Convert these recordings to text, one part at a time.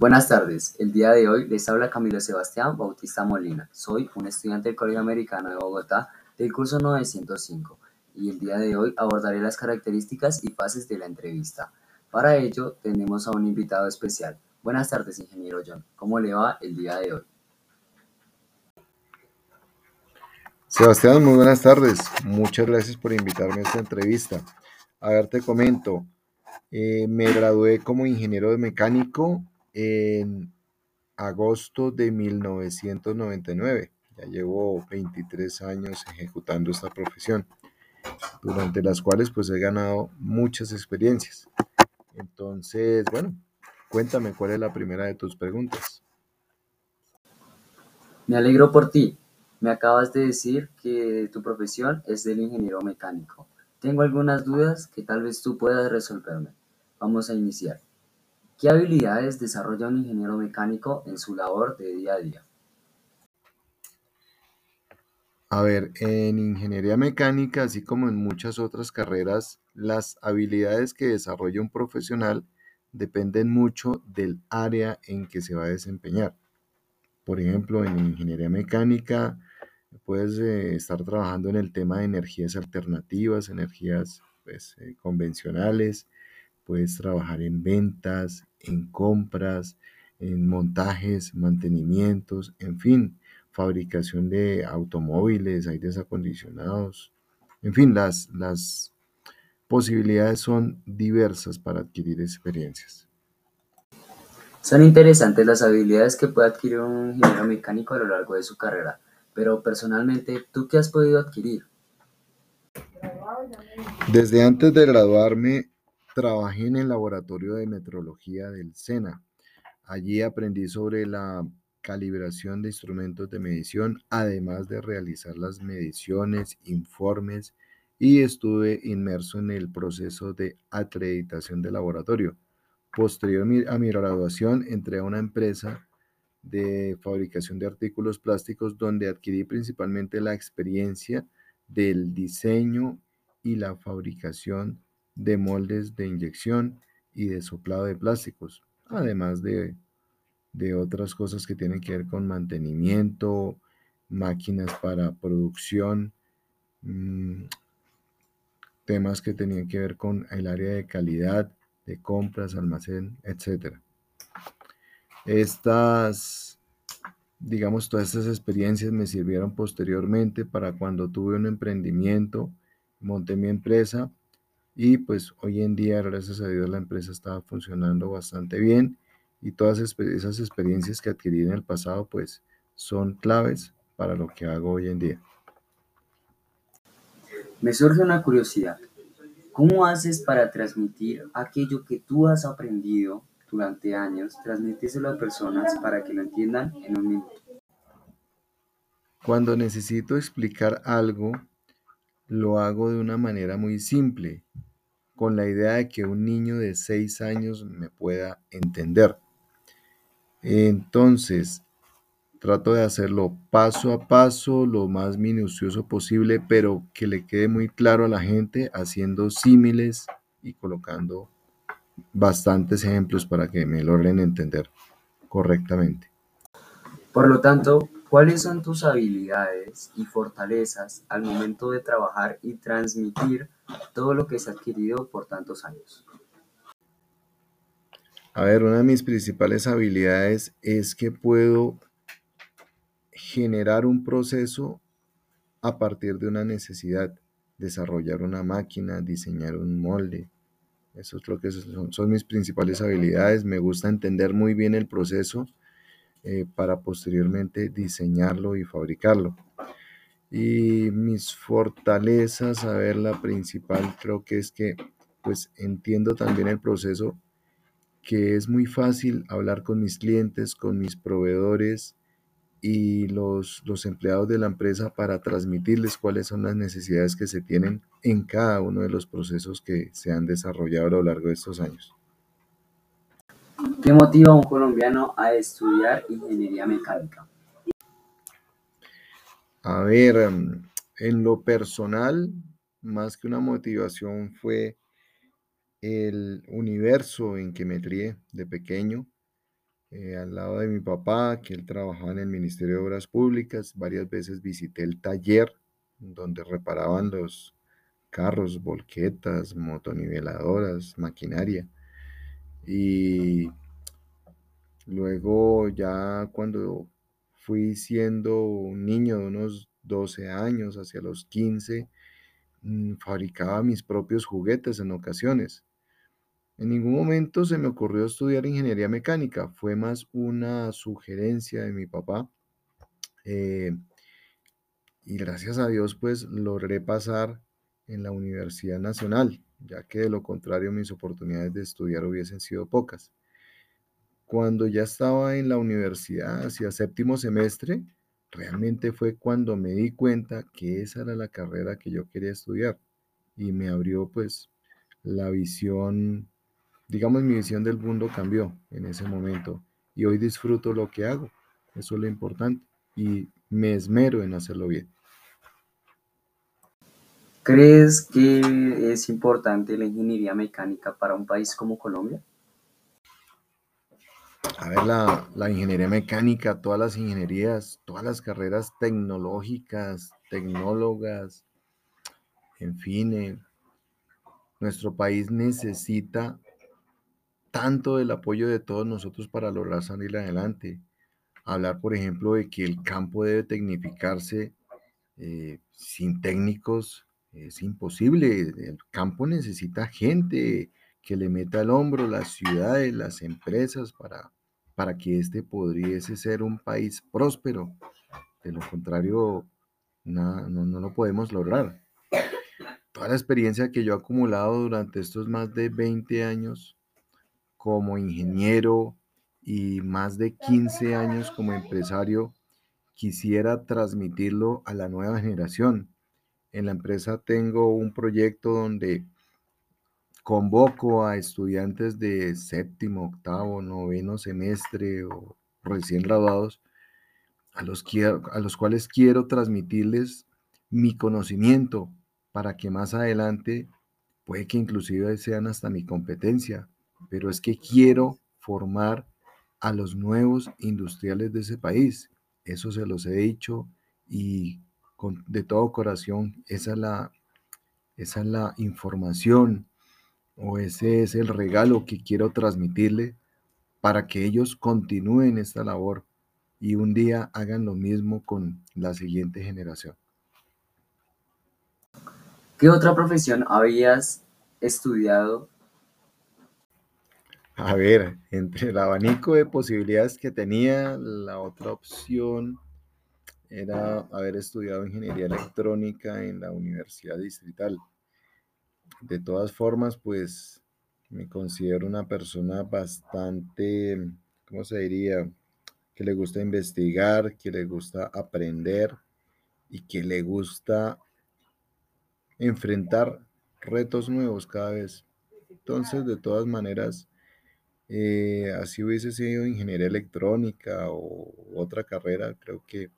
Buenas tardes, el día de hoy les habla Camilo Sebastián Bautista Molina. Soy un estudiante del Colegio Americano de Bogotá del curso 905 y el día de hoy abordaré las características y fases de la entrevista. Para ello tenemos a un invitado especial. Buenas tardes, ingeniero John. ¿Cómo le va el día de hoy? Sebastián, muy buenas tardes. Muchas gracias por invitarme a esta entrevista. A ver, te comento. Eh, me gradué como ingeniero de mecánico en agosto de 1999. Ya llevo 23 años ejecutando esta profesión, durante las cuales pues he ganado muchas experiencias. Entonces, bueno, cuéntame cuál es la primera de tus preguntas. Me alegro por ti. Me acabas de decir que tu profesión es del ingeniero mecánico. Tengo algunas dudas que tal vez tú puedas resolverme. Vamos a iniciar. ¿Qué habilidades desarrolla un ingeniero mecánico en su labor de día a día? A ver, en ingeniería mecánica, así como en muchas otras carreras, las habilidades que desarrolla un profesional dependen mucho del área en que se va a desempeñar. Por ejemplo, en ingeniería mecánica puedes eh, estar trabajando en el tema de energías alternativas, energías pues, eh, convencionales, puedes trabajar en ventas, en compras, en montajes, mantenimientos, en fin, fabricación de automóviles, aires acondicionados, en fin, las, las posibilidades son diversas para adquirir experiencias. Son interesantes las habilidades que puede adquirir un ingeniero mecánico a lo largo de su carrera, pero personalmente, ¿tú qué has podido adquirir? Desde antes de graduarme Trabajé en el laboratorio de metrología del SENA. Allí aprendí sobre la calibración de instrumentos de medición, además de realizar las mediciones, informes y estuve inmerso en el proceso de acreditación del laboratorio. Posterior a mi graduación, entré a una empresa de fabricación de artículos plásticos donde adquirí principalmente la experiencia del diseño y la fabricación de moldes de inyección y de soplado de plásticos, además de, otras cosas que tienen que ver con mantenimiento, máquinas para producción, mm, temas que tenían que ver con el área de calidad, de compras, almacén, etc. Estas, digamos, todas estas experiencias me sirvieron posteriormente para cuando tuve un emprendimiento, monté mi empresa y pues hoy en día, gracias a Dios, la empresa está funcionando bastante bien y todas esas experiencias que adquirí en el pasado pues son claves para lo que hago hoy en día. Me surge una curiosidad. ¿Cómo haces para transmitir aquello que tú has aprendido durante años, transmitírselo a personas para que lo entiendan en un minuto? Cuando necesito explicar algo, lo hago de una manera muy simple, con la idea de que un niño de 6 años me pueda entender. Entonces, trato de hacerlo paso a paso, lo más minucioso posible, pero que le quede muy claro a la gente, haciendo símiles y colocando bastantes ejemplos para que me logren entender correctamente. Por lo tanto, ¿Cuáles son tus habilidades y fortalezas al momento de trabajar y transmitir todo lo que se ha adquirido por tantos años? A ver, una de mis principales habilidades es que puedo generar un proceso a partir de una necesidad, desarrollar una máquina, diseñar un molde. Eso es lo que son, son mis principales habilidades. Me gusta entender muy bien el proceso eh, para posteriormente diseñarlo y fabricarlo. Y mis fortalezas, a ver, la principal creo que es que pues entiendo también el proceso, que es muy fácil hablar con mis clientes, con mis proveedores y los, los empleados de la empresa para transmitirles cuáles son las necesidades que se tienen en cada uno de los procesos que se han desarrollado a lo largo de estos años. ¿Qué motiva a un colombiano a estudiar ingeniería mecánica? A ver, em, en lo personal, más que una motivación fue el universo en que me crié de pequeño. eh, al lado de mi papá, que él trabajaba en el Ministerio de Obras Públicas. Varias veces visité el taller donde reparaban los carros, volquetas, motoniveladoras, maquinaria. Y luego ya cuando fui siendo un niño de unos 12 años, hacia los 15, mm, fabricaba mis propios juguetes en ocasiones. En ningún momento se me ocurrió estudiar ingeniería mecánica, fue más una sugerencia de mi papá. Eh, y gracias a Dios, pues logré pasar en la Universidad Nacional, ya que de lo contrario mis oportunidades de estudiar hubiesen sido pocas. Cuando ya estaba en la universidad, hacia séptimo semestre, realmente fue cuando me di cuenta que esa era la carrera que yo quería estudiar y me abrió pues la visión digamos, mi visión del mundo cambió en ese momento y hoy disfruto lo que hago. Eso es lo importante y me esmero en hacerlo bien. ¿Crees que es importante la ingeniería mecánica para un país como Colombia? La, ingeniería mecánica, todas las ingenierías, todas las carreras tecnológicas, tecnólogas, en fin, eh, nuestro país necesita tanto del apoyo de todos nosotros para lograr salir adelante. Hablar, por ejemplo, de que el campo debe tecnificarse eh, sin técnicos es imposible. El campo necesita gente que le meta el hombro, las ciudades, las empresas, para, para que este pudiese ser un país próspero. De lo contrario, no, no lo podemos lograr. Toda la experiencia que yo he acumulado durante estos más de 20 años como ingeniero y más de 15 años como empresario, quisiera transmitirlo a la nueva generación. En la empresa tengo un proyecto donde convoco a estudiantes de séptimo, octavo, noveno semestre o recién graduados, a los, a los cuales quiero transmitirles mi conocimiento para que más adelante puede que inclusive sean hasta mi competencia pero es que quiero formar a los nuevos industriales de ese país. Eso se los he dicho y con, de todo corazón, esa es, la, esa es la información o ese es el regalo que quiero transmitirle para que ellos continúen esta labor y un día hagan lo mismo con la siguiente generación. ¿Qué otra profesión habías estudiado a ver, entre el abanico de posibilidades que tenía, la otra opción era haber estudiado ingeniería electrónica en la Universidad Distrital. De todas formas, pues me considero una persona bastante, ¿cómo se diría? Que le gusta investigar, que le gusta aprender y que le gusta enfrentar retos nuevos cada vez. Entonces, de todas maneras, eh, así hubiese sido ingeniería electrónica o otra carrera, creo que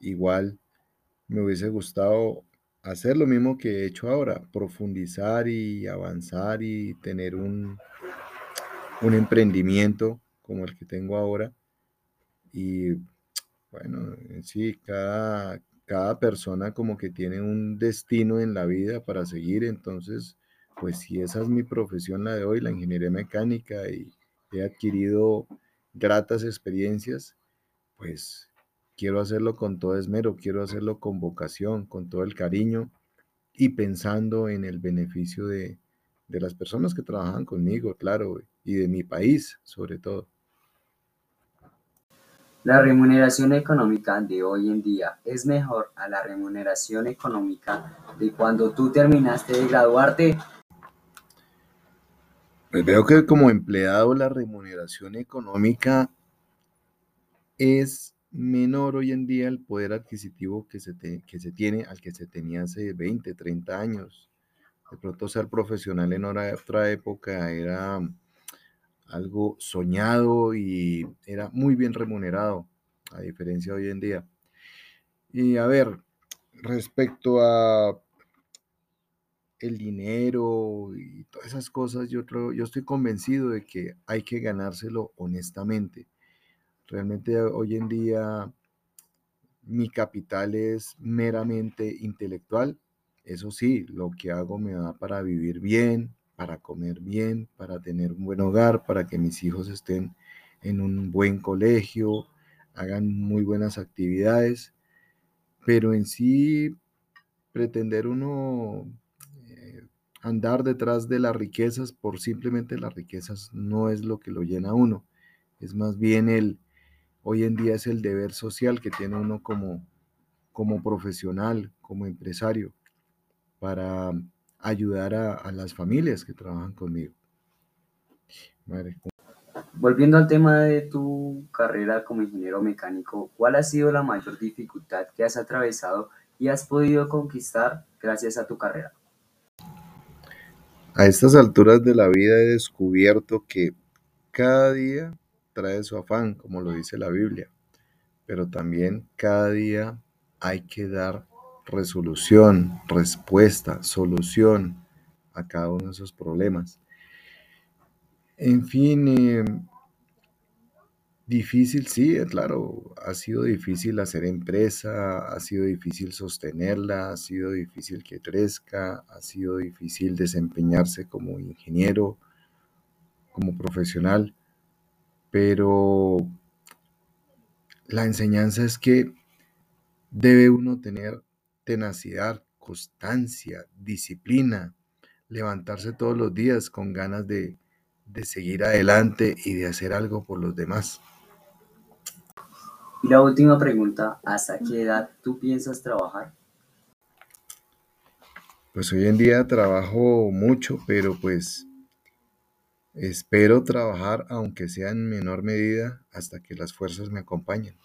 igual me hubiese gustado hacer lo mismo que he hecho ahora, profundizar y avanzar y tener un, un emprendimiento como el que tengo ahora. Y bueno, sí, cada, cada persona como que tiene un destino en la vida para seguir, entonces, pues si esa es mi profesión la de hoy, la ingeniería mecánica y he adquirido gratas experiencias, pues quiero hacerlo con todo esmero, quiero hacerlo con vocación, con todo el cariño y pensando en el beneficio de, de las personas que trabajan conmigo, claro, y de mi país sobre todo. La remuneración económica de hoy en día es mejor a la remuneración económica de cuando tú terminaste de graduarte pues veo que como empleado la remuneración económica es menor hoy en día el poder adquisitivo que se, que se tiene al que se tenía hace 20, 30 años. De pronto ser profesional en otra época era algo soñado y era muy bien remunerado, a diferencia hoy en día. Y a ver, respecto a el dinero y todas esas cosas, yo, yo estoy convencido de que hay que ganárselo honestamente. Realmente hoy en día mi capital es meramente intelectual. Eso sí, lo que hago me da para vivir bien, para comer bien, para tener un buen hogar, para que mis hijos estén en un buen colegio, hagan muy buenas actividades, pero en sí pretender uno eh, andar detrás de las riquezas por simplemente las riquezas no es lo que lo llena uno, es más bien el, hoy en día es el deber social que tiene uno como, como profesional, como empresario, para ayudar a, las familias que trabajan conmigo. Volviendo al tema de tu carrera como ingeniero mecánico, ¿cuál ha sido la mayor dificultad que has atravesado y has podido conquistar gracias a tu carrera? A estas alturas de la vida he descubierto que cada día trae su afán, como lo dice la Biblia, pero también cada día hay que dar resolución, respuesta, solución a cada uno de esos problemas. En fin, eh, difícil, sí, claro, ha sido difícil hacer empresa, ha sido difícil sostenerla, ha sido difícil que crezca, ha sido difícil desempeñarse como ingeniero, como profesional, pero la enseñanza es que debe uno tener tenacidad, constancia, disciplina, levantarse todos los días con ganas de, seguir adelante y de hacer algo por los demás. Y la última pregunta, ¿hasta qué edad tú piensas trabajar? Pues hoy en día trabajo mucho, pero pues espero trabajar, aunque sea en menor medida, hasta que las fuerzas me acompañen.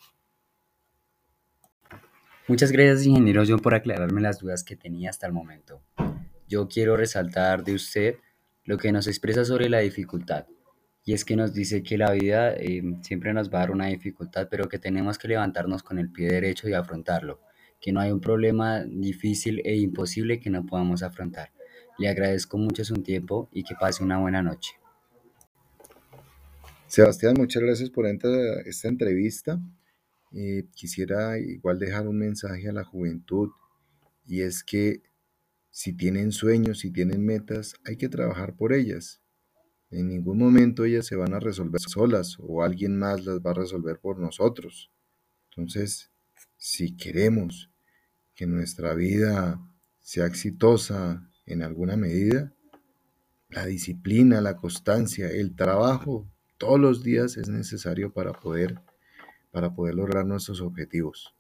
Muchas gracias, ingeniero John, por aclararme las dudas que tenía hasta el momento. Yo quiero resaltar de usted lo que nos expresa sobre la dificultad. Y es que nos dice que la vida eh, siempre nos va a dar una dificultad, pero que tenemos que levantarnos con el pie derecho y afrontarlo. Que no hay un problema difícil e imposible que no podamos afrontar. Le agradezco mucho su tiempo y que pase una buena noche. Sebastián, muchas gracias por esta entrevista. Eh, quisiera igual dejar un mensaje a la juventud y es que si tienen sueños, si tienen metas, hay que trabajar por ellas. En ningún momento ellas se van a resolver solas o alguien más las va a resolver por nosotros. Entonces, si queremos que nuestra vida sea exitosa en alguna medida, la disciplina, la constancia, el trabajo todos los días es necesario para poder para poder lograr nuestros objetivos.